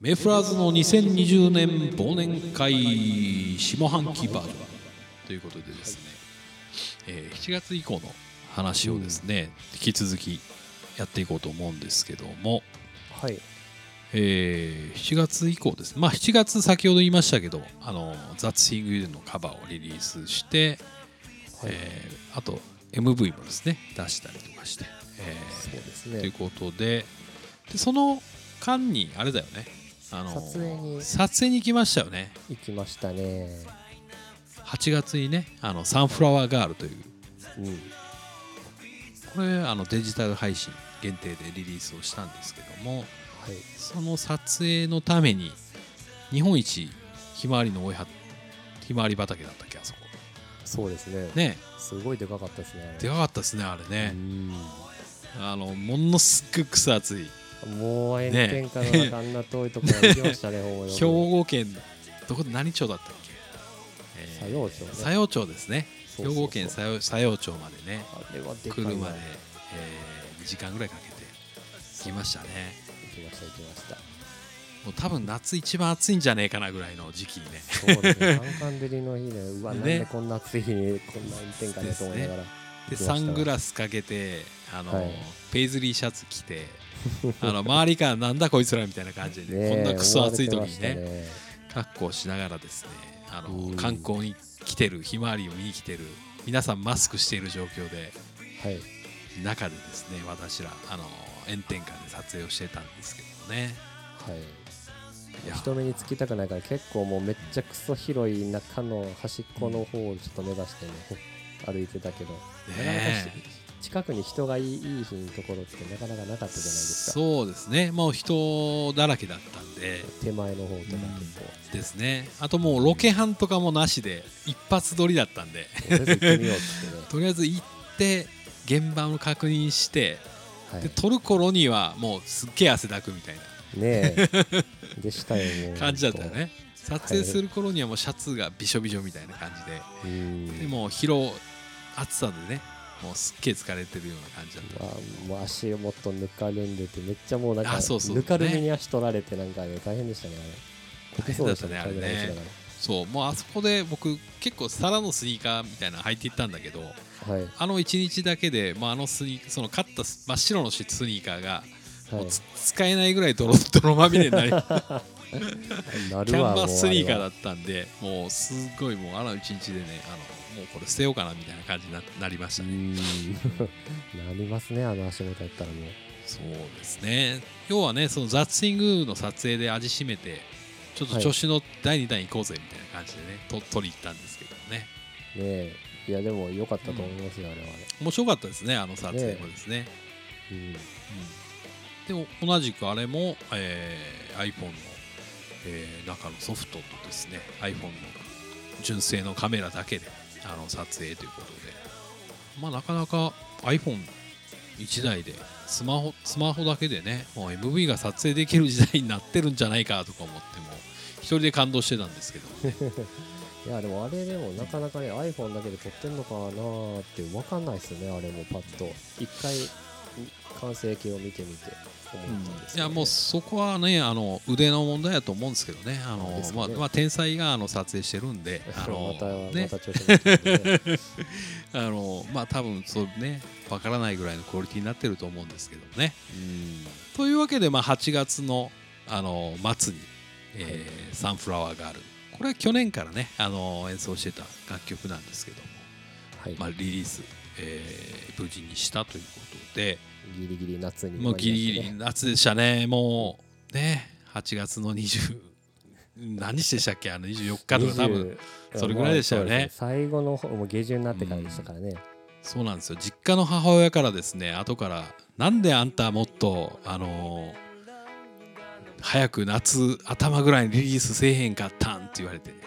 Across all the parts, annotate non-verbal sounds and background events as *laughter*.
メフラーズの2020年忘年会下半期バージョンということでですね、えー7月以降の話をですね、引き続きやっていこうと思うんですけども、はい。えー7月以降です。まあ7月先ほど言いましたけど「あのザ・ツイング・ユー」のカバーをリリースして、はい。えーあと MV もですね出したりとかして、えーそうですというねことででその間にあれだよねあの撮影に。撮影に行きましたよね。行きましたね。8月にねあのサンフラワーガールという。うん。これあのデジタル配信限定でリリースをしたんですけどもはい。その撮影のために日本一ひまわりの多いはひまわり畑だったっけあそこ。そうですね。ね。すごいでかかったですねでかかったですねあれうね、ん。あのものすっごく草厚いもう炎天下の中あんな遠いところまで行きましたね兵庫県どこで何町だったっけ、えー佐用町ね。佐用町ですね兵庫県佐用佐用町までね。車で、え2時間ぐらいかけて来ましたね。行きました行きました。もう多分夏一番暑いんじゃねえかなぐらいの時期にね。そうですね。カンカン照りの日でうわねなんでこんな暑い日にこんな炎天下でと思いながらでサングラスかけてあの、はい。ペイズリーシャツ着て *laughs* あの周りからなんだこいつらみたいな感じで、ねえこんなクソ暑い時にね格好しながらですねあのうん。観光に来てるひまわりを見に来てる皆さんマスクしている状況ではい。中でですね私らあの炎天下で撮影をしてたんですけどね。はい。人目につきたくないから結構もうめっちゃくそ広い中の端っこの方をちょっと目指してね歩いてたけど、なかなか近くに人がいいいい日のところってなかなかなかったじゃないですか。そうですね。もう人だらけだったんで。手前の方とか結構、ですね。あともうロケハンとかもなしで一発撮りだったんで。*laughs* とりあえず行って現場を確認して、はい。で撮る頃にはもうすっげえ汗だくみたいな。ねえ。*laughs* でしたよもう感じだったよね撮影する頃にはもうシャツがびしょびしょみたいな感じで、うんでもう疲労暑さでねもうすっげえ疲れてるような感じだった。うわもう足をもっとぬかるんでてめっちゃもうなんかあそうそうぬかるみに足取られてなんかね大変でしたねあれ。大変だったねあれね。そうもうあそこで僕結構サラのスニーカーみたいなの履いていったんだけどはい。あの1日だけで、まあ、あのスニーその買った真っ白のスニーカーが、もはい使えないぐらい泥泥まみれになり *laughs* *laughs* キなャンバースニーカーだっったんでもうすごいもうあの1日でねあのもうこれ捨てようかなみたいな感じにななりましたね、うん。*laughs* なりますねあの足元やったらもう。そうですね。要はねそのザッツイングの撮影で味しめてちょっと調子の第2弾行こうぜみたいな感じでね、と撮り行ったんですけどね。ねえ。いやでも良かったと思いますよ、あれはね。面白かったですねあの撮影もですね。うん。でも同じくあれも、えー iPhone の、えー中のソフトとですね iPhone の純正のカメラだけであの撮影ということで。まあなかなか iPhone1 台でスマホスマホだけでねもう MV が撮影できる時代になってるんじゃないかとか思っても一人で感動してたんですけどね。*laughs* いやでもあれでもなかなかね iPhone だけで撮ってんのかなって分かんないですよねあれもパッと。一回完成形を見てみて。思ったんいやもうそこはねあの腕の問題だと思うんですけどね。あのね。まあまあ、天才があの撮影してるんで *laughs* あのまた、ね。また調子乗ってるんでね。*laughs* あのまあ多分そうねわからないぐらいのクオリティになってると思うんですけどね。というわけで、まあ、8月のあの末に、えーサンフラワーガール」これは去年からねあの演奏してた楽曲なんですけども、はい、まあ、リリース、えー無事にしたということでギリギリ夏にもうギリギリ夏でしたね。もうね8月の20何日でしたっけ？あの24日とか多分。20それぐらいでしたよね。最後の方もう下旬になってからでしたからね、そうなんですよ。実家の母親からですね後から「なんであんたもっとあのー早く夏頭ぐらいにリリースせえへんかったん」って言われて、うん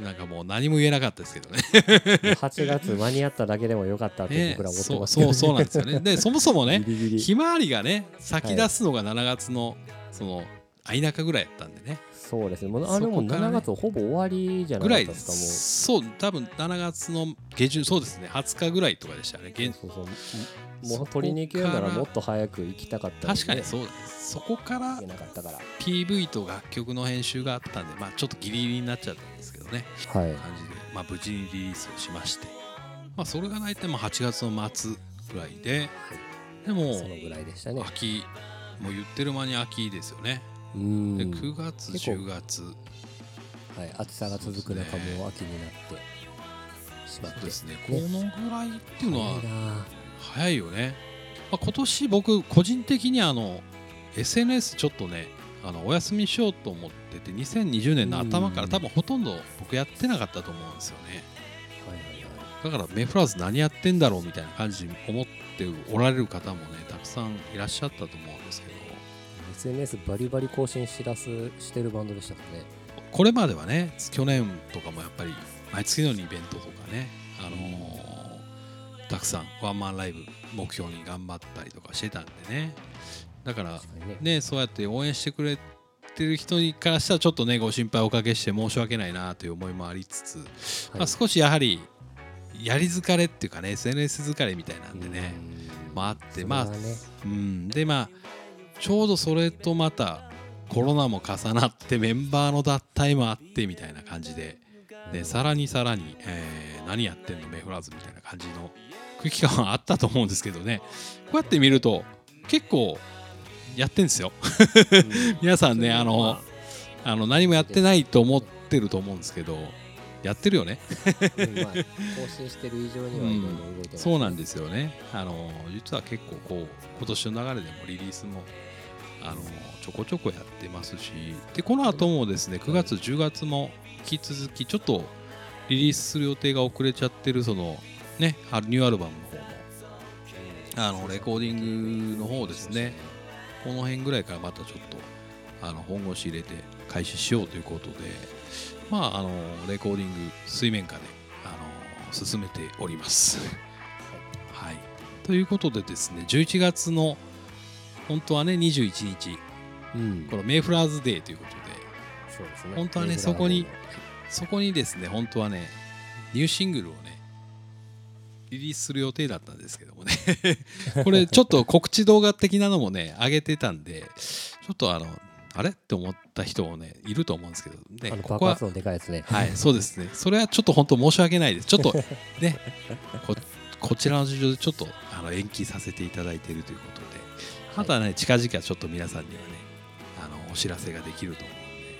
なんかもう何も言えなかったですけどね。8月間に合っただけでもよかったってね僕ら思ってそうますけど、そうそうなんですよね。でそもそもね *laughs* ひまわりがね咲き出すのが7月のその相中ぐらいやったんでね。そうですね。もうあれもそこからね。7月ほぼ終わりじゃなぐいですかす。そう多分7月の下旬そうですね。20日ぐらいとかでしたね。そうそうそこもう取りに行けるならもっと早く行きたかったの確かにそうです。そこから PV と楽曲の編集があったんでまあちょっとギリギリになっちゃったねはい。感じで、まあ、無事にリリースをしまして、まあ、それが大体まあ8月の末ぐらいででもそのぐらいでしたね。秋もう言ってる間に秋ですよね。うん。で9月結構10月。はい、暑さが続く中もう秋になってしまって。ですね。このぐらいっていうのは早いな早いよね、まあ、今年僕個人的にあの SNS ちょっとねあのお休みしようと思ってて2020年の頭からうん。多分ほとんど僕やってなかったと思うんですよね。だからメフラーズ何やってんだろうみたいな感じに思っておられる方もねたくさんいらっしゃったと思うんですけど。SNS バリバリ更新しらすしてるバンドでしたからね。これまではね去年とかもやっぱり毎月のようにイベントとかね、あのーたくさんワンマンライブ目標に頑張ったりとかしてたんでねだからね。ねそうやって応援してくれてる人にからしたらちょっとねご心配おかけして申し訳ないなという思いもありつつ、まあ、少しやはりやり疲れっていうかね SNS 疲れみたいなんでね、まああってまあうん、でまあちょうどそれとまたコロナも重なってメンバーの脱退もあってみたいな感じででさらにさらに、えー何やってんのメフラーズみたいな感じの空気感はあったと思うんですけどね。こうやって見ると結構やってんですよ。うん。皆さんねあのまあ。の何もやってないと思ってると思うんですけどやってるよね。うんまあ更新してる以上にはいろいろ動いてます。そうなんですよね。あの実は結構こう今年の流れでもリリースもあのちょこちょこやってますし、でこの後もですね9月10月も引き続きちょっとリリースする予定が遅れちゃってるそのねあニューアルバムの方もあのレコーディングの方ですね。この辺ぐらいからまたちょっとあの本腰入れて開始しようということで、まああのレコーディング水面下であの進めております。*laughs* はい、ということでですね11月の本当はね21日うん。このメイフラーズデーということでそうですね。本当はねそこにのそこにですね本当はねニューシングルをねリリースする予定だったんですけどもね。*laughs* これちょっと告知動画的なのもね上げてたんでちょっとあのあれ？って思った人もねいると思うんですけどね。あのここはでかいやつね。はいそうですね。それはちょっと本当申し訳ないです。ちょっとねここちらの事情でちょっとあの延期させていただいているということで。またね近々ちょっと皆さんにはねあのお知らせができると思うんで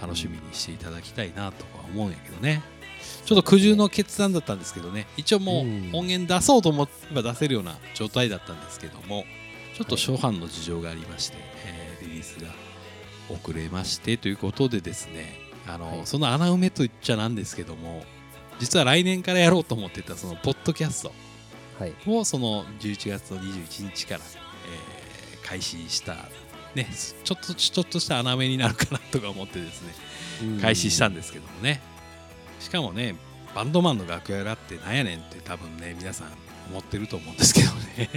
楽しみにしていただきたいなとは思うんやけどねちょっと苦渋の決断だったんですけどね。一応もううん。音源出そうと思えば出せるような状態だったんですけどもちょっと初版の事情がありまして、えーリリースが遅れましてということでですねあの、はい。その穴埋めと言っちゃなんですけども実は来年からやろうと思ってたそのポッドキャスト。はい。をその11月の21日から、えー開始した、ね、ちょっとちょっとした穴埋めになるかなとか思ってですね開始したんですけどもねしかもねバンドマンの楽屋裏ってなんやねんって多分ね皆さん思ってると思うんですけどね。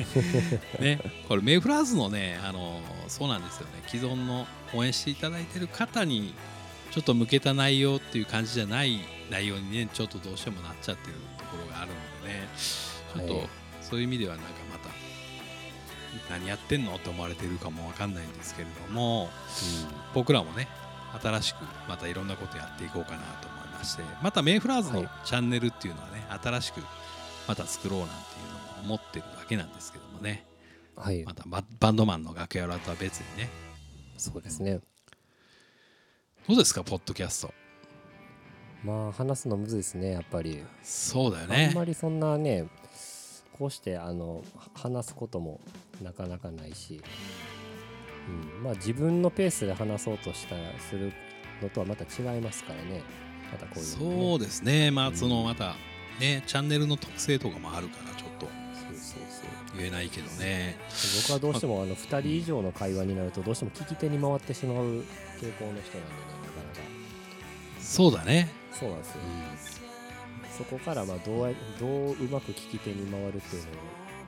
*laughs* ねこれメイフラーズのねあのそうなんですよね。既存の応援していただいてる方にちょっと向けた内容っていう感じじゃない内容にねちょっとどうしてもなっちゃってるところがあるのでね。ちょっと、はい。そういう意味ではなんかまた何やってんのって思われてるかもわかんないんですけれども僕らもね新しくまたいろんなことやっていこうかなとしてまたメイフラーズのはい。チャンネルっていうのはね、新しくまた作ろうなんていうのも思ってるだけなんですけどもね。うんはい。またババンドマンの楽屋裏とは別にね。そうですね。どうですかポッドキャスト。まあ話すのむずいですねやっぱり。そうだよあねんまりそんなねこうしてあのは話すこともなかなかないし、うん、まあ自分のペースで話そうとしたするのとはまた違いますからねまたこういうのね。そうですね。まうん。あそのまたねチャンネルの特性とかもあるからちょっと。言えないけどね。僕はどうしてもあの2人以上の会話になるとどうしても聞き手に回ってしまう傾向の人なんでねなかなか。そうだね。そうなんですよ、そこからまあどうやどううまく聞き手に回るっていうのを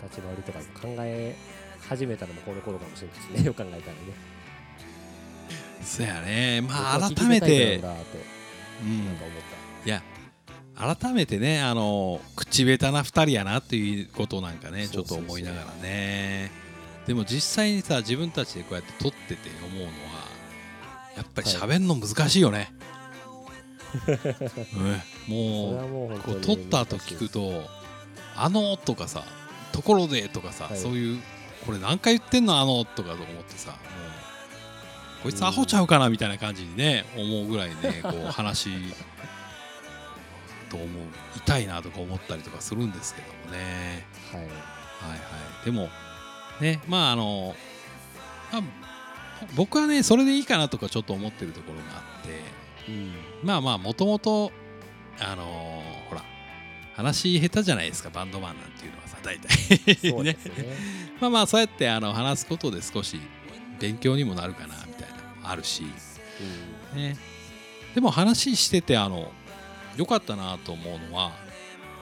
立ち回りとか考え始めたのもこの頃かもしれないですね。よく考えたらね。*laughs* そうやね。まあ改めてなん。か思ったいや改めてねあの口下手な2人やなっていうことなんかねちょっと思いながらね。でも実際にさ自分たちでこうやって撮ってて思うのはやっぱり喋るの難しいよね、*laughs* うん。もうこう撮った後聞くと「あの」とかさ「ところで」とかさ、はい。そういうこれ何回言ってんのあのとかと思ってさもうこいつアホちゃうかなみたいな感じにね思うぐらいねこう話と思う痛いなとか思ったりとかするんですけどもね。はい。はいはい。でもねまああの、まあ僕はねそれでいいかなとかちょっと思ってるところがあってうん。まあまあもともとあのーほら話下手じゃないですかバンドマンなんていうのはさ大体。ねす *laughs* ね。まあまあそうやってあの話すことで少し勉強にもなるかなあるし、ね、でも話しててあの良かったなと思うのはうん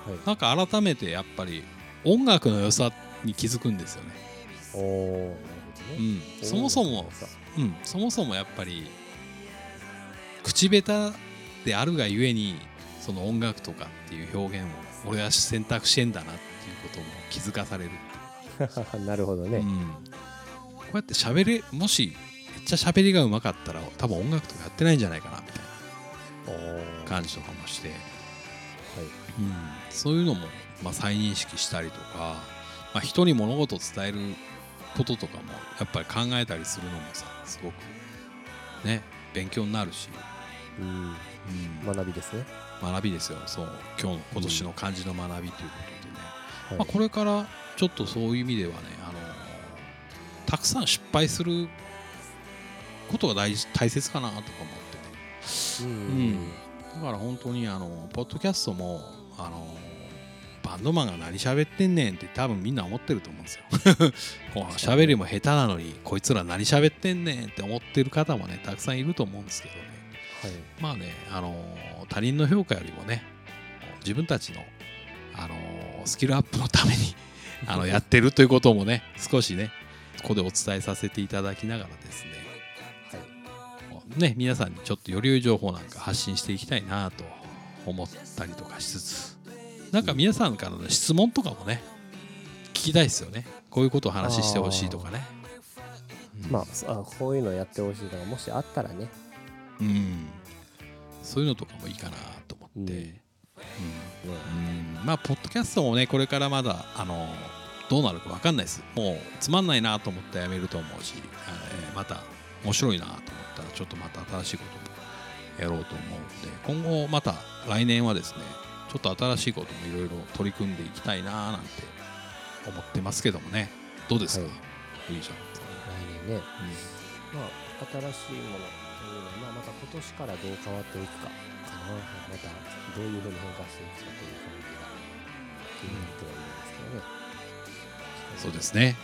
はい。なんか改めてやっぱり音楽の良さに気づくんですよね。そもそも、うん、そもそもやっぱり口下手であるがゆえにその音楽とかっていう表現を俺は選択してんだなっていうことも気づかされる、*laughs* なるほどね、うん、こうやって喋れもしちゃ喋りがうまかったら多分音楽とかやってないんじゃないかなみたいな感じとかもして、はい。うん、そういうのも、まあ、再認識したりとか、まあ、人に物事を伝えることとかもやっぱり考えたりするのもさすごくね勉強になるし、うん。うん。学びですね、学びですよ。そう。今日の今年の漢字の学びということでね、はい。まあ、これからちょっとそういう意味ではねあのたくさん失敗することが大事大切かなとか思ってね。うん。うんだから本当にあのポッドキャストもあのバンドマンが何喋ってんねんって多分みんな思ってると思うんですよ。*laughs* こう喋りも下手なのにこいつら何喋ってんねんって思ってる方もねたくさんいると思うんですけどね。はい。まあねあの他人の評価よりもね自分たちのあのスキルアップのためにあのやってるということもね少しねここでお伝えさせていただきながらですね。はいね、皆さんにちょっとより良い情報なんか発信していきたいなと思ったりとかしつつなんか皆さんからの質問とかもね聞きたいですよね。こういうことを話してほしいとかね。うんまあこういうのやってほしいのがもしあったらね。うん。そういうのとかもいいかなと思って、うん。うん。ねうん。まあポッドキャストもねこれからまだあのどうなるか分かんないです。もうつまんないなと思ったらやめると思うし、えーまた面白いなと思ったらちょっとまた新しいこともやろうと思うので今後また来年はですねちょっと新しいこともいろいろ取り組んでいきたいななんて思ってますけどもね。どうですか、はい。いいじゃん、来年ね。まあ新しいものというのは、まあ、また今年からどう変わっていくかかな。またどういうふうに変化していくかという感じが気になってはいるんですけどね。そうですね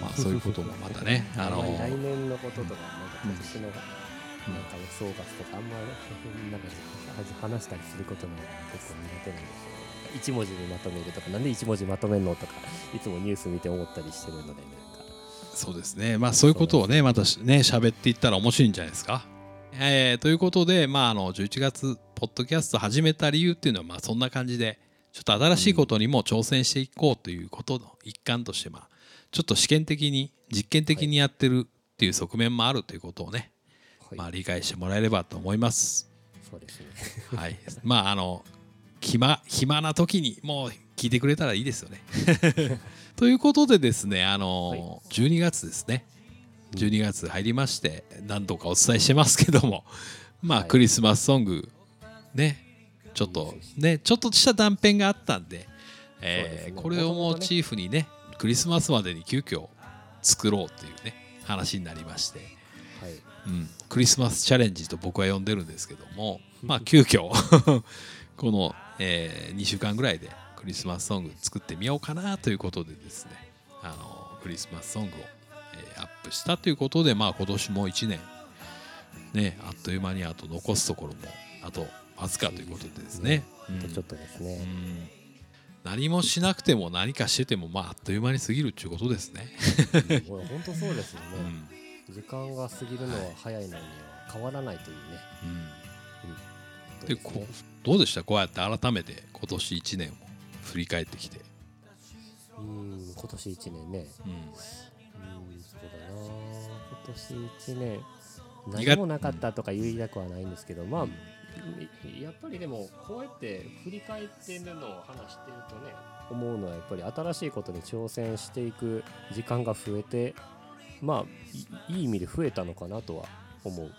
まあそういうこともまたねあの *laughs* あんまり来年のこととかなんか今年のうん。なんか予想月とか。あんまりなんか話したりすることが結構苦手なんですよね。一文字にまとめるとかなんで一文字まとめるのとかいつもニュース見て思ったりしてるのでなんか。そうですね。まあそういうことをね、またしね、喋っていったら面白いんじゃないですか。えーということで、まああの、11月、ポッドキャスト始めた理由っていうのは、まあそんな感じで、ちょっと新しいことにも挑戦していこうということの一環として、まあ、ちょっと試験的に、実験的にやってるっていう側面もあるということをね、はいまあ理解してもらえればと思います。そうですねはい。まああの、暇、暇な時にもう聞いてくれたらいいですよね。*laughs* ということでですね、あの、はい12月ですね。12月入りまして、何度かお伝えしてますけども、まあ、はいクリスマスソング、ね、ちょっと、ね、ちょっとした断片があったんで、えこれをモチーフにね、クリスマスまでに急遽作ろうっていうね、話になりまして、はい。うん、クリスマスチャレンジと僕は呼んでるんですけども、まあ、急遽 *laughs* この、え2週間ぐらいでクリスマスソング作ってみようかなということでですね。あのクリスマスソングを、えーアップしたということで、まあ、今年も1年、ね、あっという間にあと残すところもあとわずかということでですね。ちょっとですうね、ん何もしなくても何かしてても、まあ、あっという間に過ぎるっていうことですね。本当そうですよね、うん。時間が過ぎるのは早いのには変わらないというね、うん、ででこどうでした？こうやって改めて今年1年を振り返ってきて、うん今年1年ね。うん、うんそうだな。今年1年。苦何もなかったとか言いたくはないんですけどまあいやっぱりでもこうやって振り返ってるのを話してるとね。思うのはやっぱり新しいことに挑戦していく時間が増えてまあいいい意味で増えたのかなとは思う、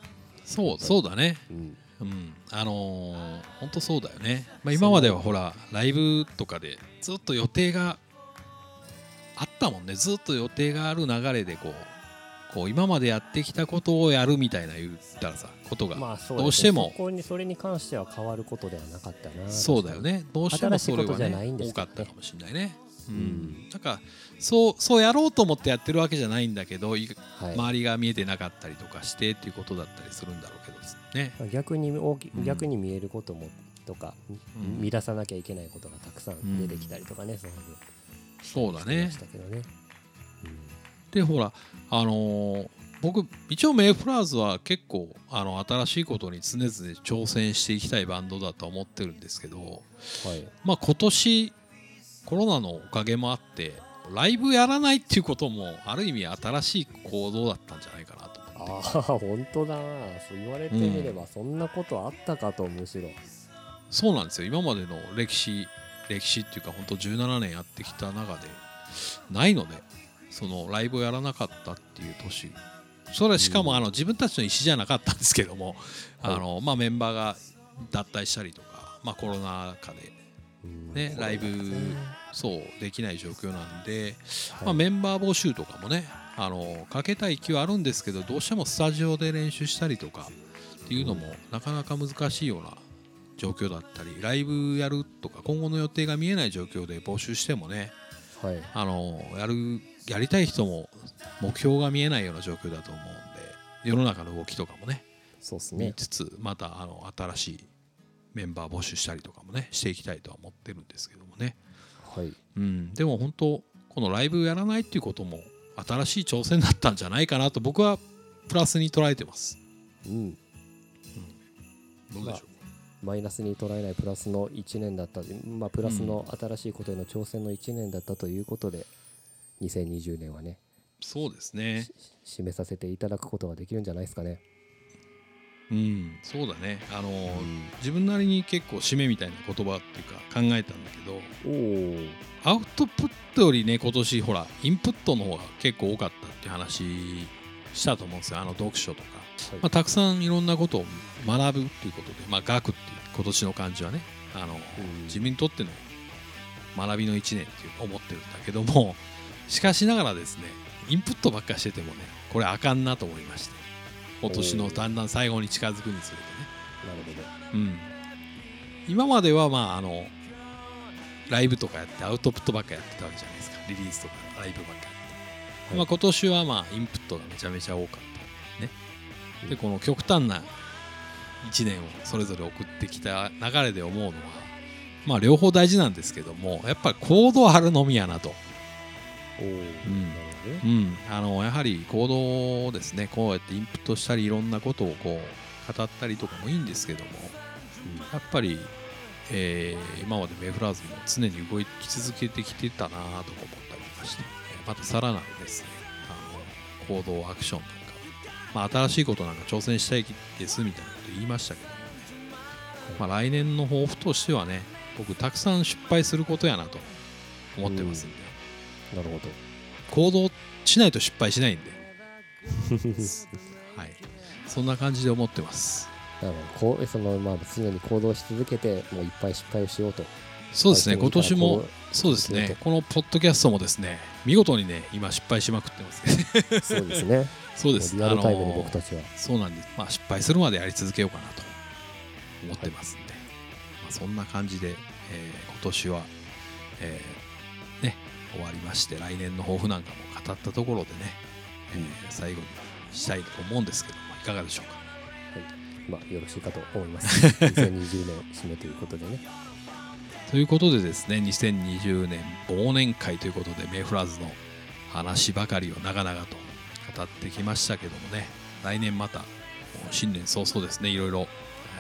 そうそうだね。うん、うん。あのー、本当そうだよね、まあ、今まではほらライブとかでずっと予定があったもんね。ずっと予定がある流れでこうこう今までやってきたことをやるみたいな言ったらさことが、どうしても。そこにそれに関しては変わることではなかったな。そうだよね。どうしてもそれはね多かったかもしれないね。ううん。ん、なんかそうそうやろうと思ってやってるわけじゃないんだけどいはい。周りが見えてなかったりとかしてっていうことだったりするんだろうけどね。まあ逆に大きうん。逆に見えることもとか、うん。見出さなきゃいけないことがたくさん出てきたりとかね、そういうそうだねしてましたけどね、でほらあのー僕一応メイフラーズは結構あの新しいことに常々挑戦していきたいバンドだと思ってるんですけど、うんはい。まあ、今年コロナのおかげもあってライブやらないっていうこともある意味新しい行動だったんじゃないかなと思って。ああ本当だな。そう言われてみればそんなことあったかとむしろ。そうなんですよ。今までの歴史歴史っていうか本当17年やってきた中でないのでそのライブをやらなかったっていう年。それはしかもあの自分たちの意思じゃなかったんですけども、はい。あのまあ、メンバーが脱退したりとか、まあ、コロナ禍でうん。ねライブそうできない状況なんで、はい。まあ、メンバー募集とかもねあのかけたい気はあるんですけどどうしてもスタジオで練習したりとかっていうのもなかなか難しいような状況だったりライブやるとか今後の予定が見えない状況で募集してもねはい。あのやるやりたい人も目標が見えないような状況だと思うんで世の中の動きとかもね見そうですね。つつまたあの新しいメンバー募集したりとかもねしていきたいとは思ってるんですけどもね。はい。うん、でも本当このライブやらないっていうことも新しい挑戦だったんじゃないかなと僕はプラスに捉えてます。うん。どうでしょマイナスに捉えないプラスの1年だったまあプラスの新しいことへの挑戦の1年だったということで、2020年はねう。そうですね。締めさせていただくことができるんじゃないですかねうん、そうだね。あの、うん自分なりに結構締めみたいな言葉っていうか考えたんだけど、おおアウトプットよりね今年ほらインプットの方が結構多かったって話したと思うんですよ。あの読書とか。まあ、たくさんいろんなことを学ぶっていうことで、まあ、学っていう今年の感じはねあの、うん自分にとっての学びの1年っていう思ってるんだけどもしかしながらですねインプットばっかりしててもねこれあかんなと思いまして今年のだんだん最後に近づくにつれてなるほど。ね、うん、今まではまああのライブとかやってアウトプットばっかりやってたわけじゃないですか。リリースとかライブばっかりやって、はい。まあ、今年はまあインプットがめちゃめちゃ多かったね。でこの極端な1年をそれぞれ送ってきた流れで思うのはまあ両方大事なんですけどもやっぱり行動あるのみやなと、うん、あのやはり行動ですねこうやってインプットしたりいろんなことをこう語ったりとかもいいんですけどもやっぱり、えー今までメイフラーズも常に動き続けてきてたなとか思ったりとかしてえーまたさらなるですね。あの行動アクションなんか、まあ、新しいことなんか挑戦したいですみたいなこと言いましたけどもね、まあ、来年の抱負としてはね僕たくさん失敗することやなと思ってますんで、なるほど。行動しないと失敗しないんで、*laughs* はい、そんな感じで思ってます。なるほどこうそのまあ常に行動し続けてもういっぱい失敗をしようと。そうですね。今年もこそうですね。ねこのポッドキャストもですね見事にね今失敗しまくってます。そうですね。*laughs* そうです。リアルタイムにあの僕たちは、そうなんです、まあ、失敗するまでやり続けようかなと思ってますんで、まあ、そんな感じで、えー今年は、えーね終わりまして来年の抱負なんかも語ったところでね、えー最後にしたいと思うんですけどもいかがでしょうか？まあよろしいかと思います。*laughs* 2020年締めということでね。ということでですね2020年忘年会ということでメイフラーズの話ばかりを長々と語ってきましたけどもね来年また新年早々ですねいろいろ、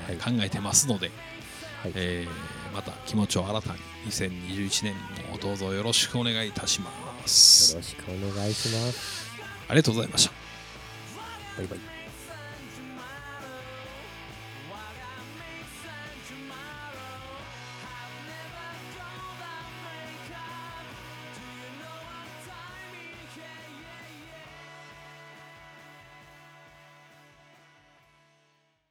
えー考えてますので、はい、えーまた気持ちを新たに2021年もどうぞよろしくお願いいたします。よろしくお願いします。ありがとうございました。バイバイ